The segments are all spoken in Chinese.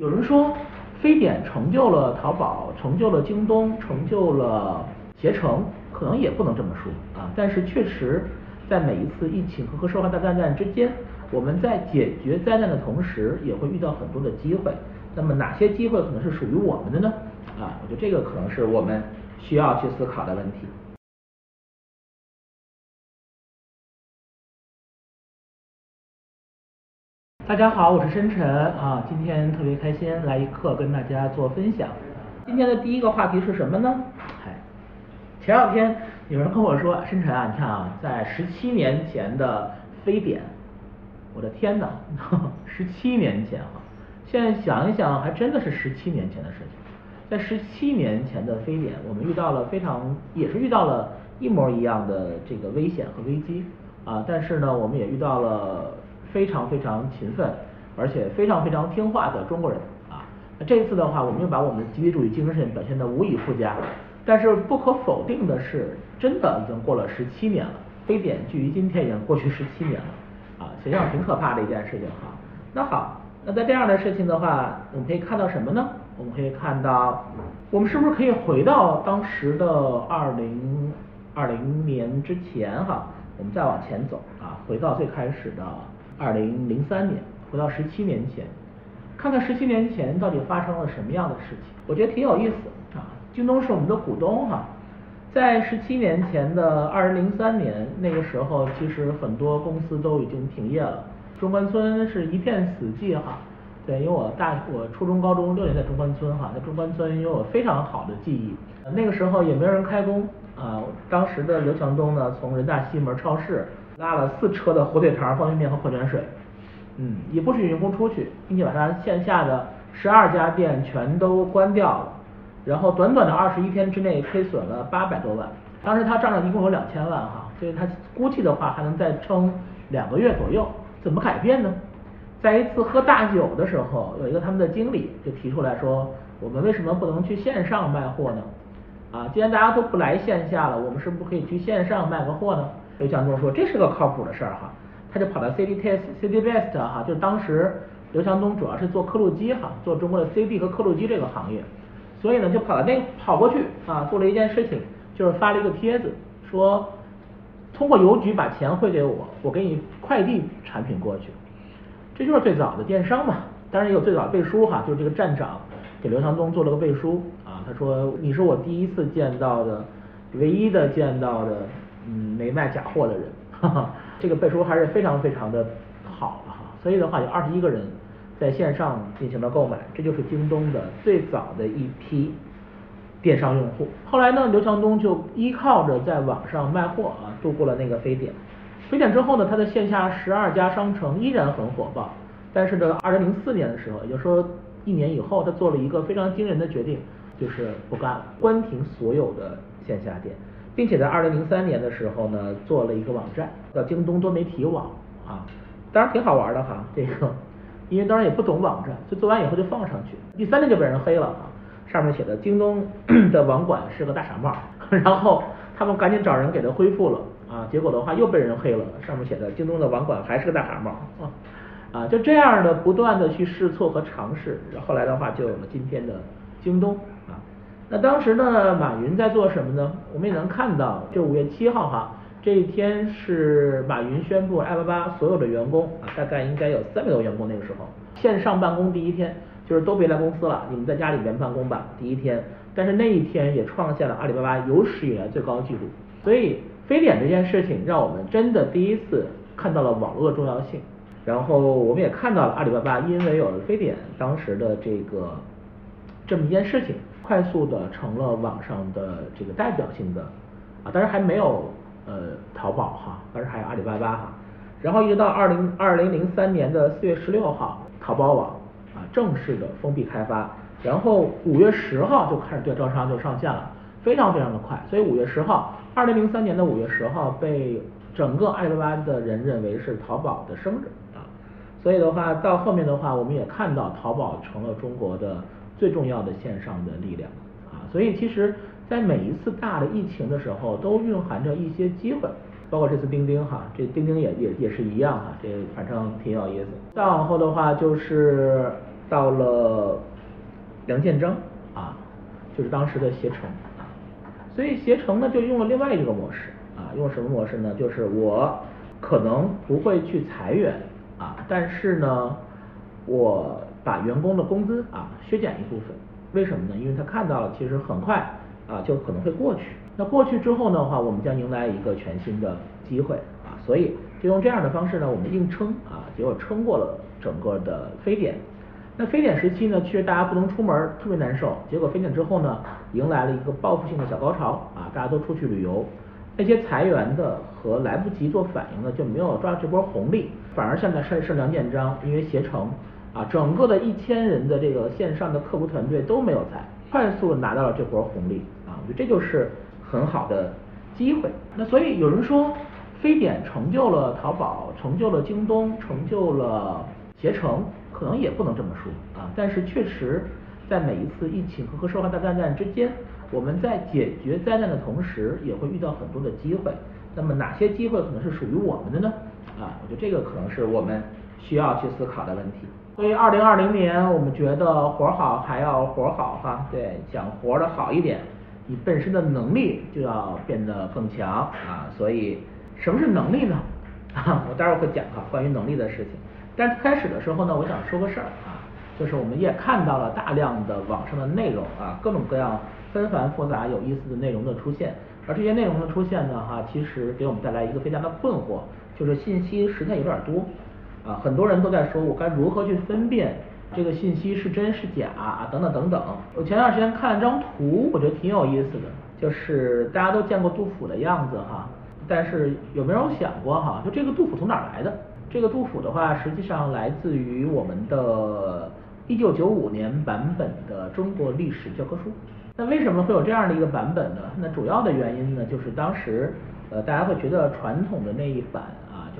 有人说，非典成就了淘宝，成就了京东，成就了携程，可能也不能这么说啊。但是确实，在每一次疫情和和社会大灾难之间，我们在解决灾难的同时，也会遇到很多的机会。那么哪些机会可能是属于我们的呢？啊，我觉得这个可能是我们需要去思考的问题。大家好，我是深晨啊，今天特别开心来一课跟大家做分享。今天的第一个话题是什么呢？嗨，前两天有人跟我说，深晨啊，你看啊，在十七年前的非典，我的天呐，十七年前啊，现在想一想，还真的是十七年前的事情。在十七年前的非典，我们遇到了非常，也是遇到了一模一样的这个危险和危机啊，但是呢，我们也遇到了。非常非常勤奋，而且非常非常听话的中国人啊。那这次的话，我们又把我们的集体主义精神表现得无以复加。但是不可否定的是，真的已经过了十七年了。非典距于今天已经过去十七年了啊，实际上挺可怕的一件事情哈。那好，那在这样的事情的话，我们可以看到什么呢？我们可以看到，我们是不是可以回到当时的二零二零年之前哈？我们再往前走啊，回到最开始的。二零零三年，回到十七年前，看看十七年前到底发生了什么样的事情，我觉得挺有意思啊。京东是我们的股东哈，在十七年前的二零零三年那个时候，其实很多公司都已经停业了，中关村是一片死寂哈。对，因为我大我初中高中六年在中关村哈，在中关村有非常好的记忆。那个时候也没有人开工啊，当时的刘强东呢，从人大西门超市。拉了四车的火腿肠、方便面和矿泉水，嗯，也不许员工出去，并且把他线下的十二家店全都关掉了，然后短短的二十一天之内亏损了八百多万。当时他账上一共有两千万哈，所以他估计的话还能再撑两个月左右。怎么改变呢？在一次喝大酒的时候，有一个他们的经理就提出来说，我们为什么不能去线上卖货呢？啊，既然大家都不来线下了，我们是不是可以去线上卖个货呢？刘强东说这是个靠谱的事儿哈，他就跑到 CD Test、CD Best 哈，就当时刘强东主要是做刻录机哈，做中国的 CD 和刻录机这个行业，所以呢就跑到那跑过去啊，做了一件事情，就是发了一个帖子，说通过邮局把钱汇给我，我给你快递产品过去，这就是最早的电商嘛。当然也有最早的背书哈，就是这个站长给刘强东做了个背书啊，他说你是我第一次见到的，唯一的见到的。嗯，没卖假货的人，哈哈，这个背书还是非常非常的好的哈。所以的话，有二十一个人在线上进行了购买，这就是京东的最早的一批电商用户。后来呢，刘强东就依靠着在网上卖货啊，度过了那个非典。非典之后呢，他的线下十二家商城依然很火爆。但是呢，二零零四年的时候，也就是说一年以后，他做了一个非常惊人的决定，就是不干了，关停所有的线下店。并且在二零零三年的时候呢，做了一个网站叫京东多媒体网啊，当然挺好玩的哈，这个，因为当然也不懂网站，就做完以后就放上去，第三天就被人黑了啊，上面写的京东 的网管是个大傻帽，然后他们赶紧找人给他恢复了啊，结果的话又被人黑了，上面写的京东的网管还是个大傻帽啊，啊就这样的不断的去试错和尝试，后来的话就有了今天的京东。那当时呢，马云在做什么呢？我们也能看到，就五月七号哈，这一天是马云宣布阿里巴巴所有的员工啊，大概应该有三百多员工那个时候线上办公第一天，就是都别来公司了，你们在家里边办公吧，第一天。但是那一天也创下了阿里巴巴有史以来最高纪录。所以非典这件事情让我们真的第一次看到了网络重要性，然后我们也看到了阿里巴巴因为有了非典当时的这个这么一件事情。快速的成了网上的这个代表性的啊，当然还没有呃淘宝哈，当然还有阿里巴巴哈，然后一直到二零二零零三年的四月十六号，淘宝网啊正式的封闭开发，然后五月十号就开始对招商就上线了，非常非常的快，所以五月十号，二零零三年的五月十号被整个阿里巴巴的人认为是淘宝的生日啊，所以的话到后面的话，我们也看到淘宝成了中国的。最重要的线上的力量啊，所以其实，在每一次大的疫情的时候，都蕴含着一些机会，包括这次钉钉哈，这钉钉也也也是一样哈，这反正挺有意思。再往后的话，就是到了梁建章啊，就是当时的携程啊，所以携程呢就用了另外一个模式啊，用什么模式呢？就是我可能不会去裁员啊，但是呢，我把员工的工资啊削减一部分，为什么呢？因为他看到了其实很快啊就可能会过去，那过去之后的话，我们将迎来一个全新的机会啊，所以就用这样的方式呢，我们硬撑啊，结果撑过了整个的非典。那非典时期呢，其实大家不能出门，特别难受。结果非典之后呢，迎来了一个报复性的小高潮啊，大家都出去旅游。那些裁员的和来不及做反应的就没有抓这波红利，反而现在是是梁建章，因为携程啊，整个的一千人的这个线上的客服团队都没有裁，快速拿到了这波红利啊，我觉得这就是很好的机会。那所以有人说，非典成就了淘宝，成就了京东，成就了携程。可能也不能这么说啊，但是确实，在每一次疫情和和社会大灾难之间，我们在解决灾难的同时，也会遇到很多的机会。那么哪些机会可能是属于我们的呢？啊，我觉得这个可能是我们需要去思考的问题。所以二零二零年，我们觉得活好还要活好哈，对，想活得好一点，你本身的能力就要变得更强啊。所以什么是能力呢？啊，我待会儿会讲哈，关于能力的事情。但开始的时候呢，我想说个事儿啊，就是我们也看到了大量的网上的内容啊，各种各样纷繁复杂、有意思的内容的出现，而这些内容的出现呢，哈，其实给我们带来一个非常的困惑，就是信息实在有点多啊，很多人都在说我该如何去分辨这个信息是真是假啊，等等等等。我前段时间看了张图，我觉得挺有意思的，就是大家都见过杜甫的样子哈，但是有没有想过哈，就这个杜甫从哪来的？这个杜甫的话，实际上来自于我们的1995年版本的中国历史教科书。那为什么会有这样的一个版本呢？那主要的原因呢，就是当时呃大家会觉得传统的那一版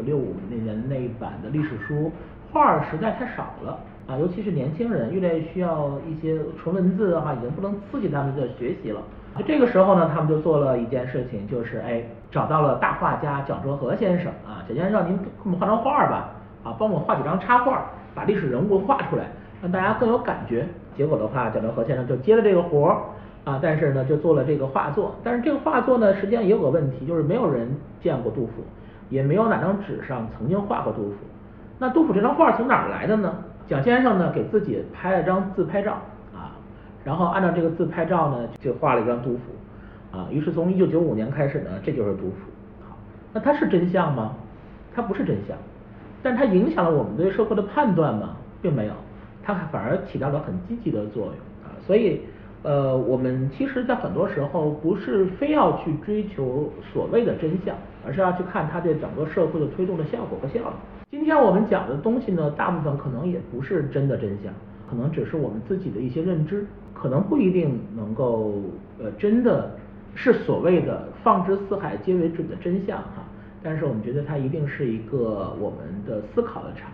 六五那年那一版的历史书画儿实在太少了啊，尤其是年轻人越来越需要一些纯文字的话，已经不能刺激他们的学习了。就这个时候呢，他们就做了一件事情，就是哎，找到了大画家蒋哲和先生啊，蒋先生让您给我们画张画吧，啊，帮我画几张插画，把历史人物画出来，让大家更有感觉。结果的话，蒋哲和先生就接了这个活儿啊，但是呢，就做了这个画作。但是这个画作呢，实际上也有个问题，就是没有人见过杜甫，也没有哪张纸上曾经画过杜甫。那杜甫这张画从哪儿来的呢？蒋先生呢，给自己拍了张自拍照啊。然后按照这个自拍照呢，就画了一张杜甫，啊，于是从一九九五年开始呢，这就是杜甫。好，那它是真相吗？它不是真相，但它影响了我们对社会的判断吗？并没有，它反而起到了很积极的作用啊。所以，呃，我们其实，在很多时候不是非要去追求所谓的真相，而是要去看它对整个社会的推动的效果和效应。今天我们讲的东西呢，大部分可能也不是真的真相，可能只是我们自己的一些认知。可能不一定能够呃真的是所谓的放之四海皆为准的真相哈，但是我们觉得它一定是一个我们的思考的场。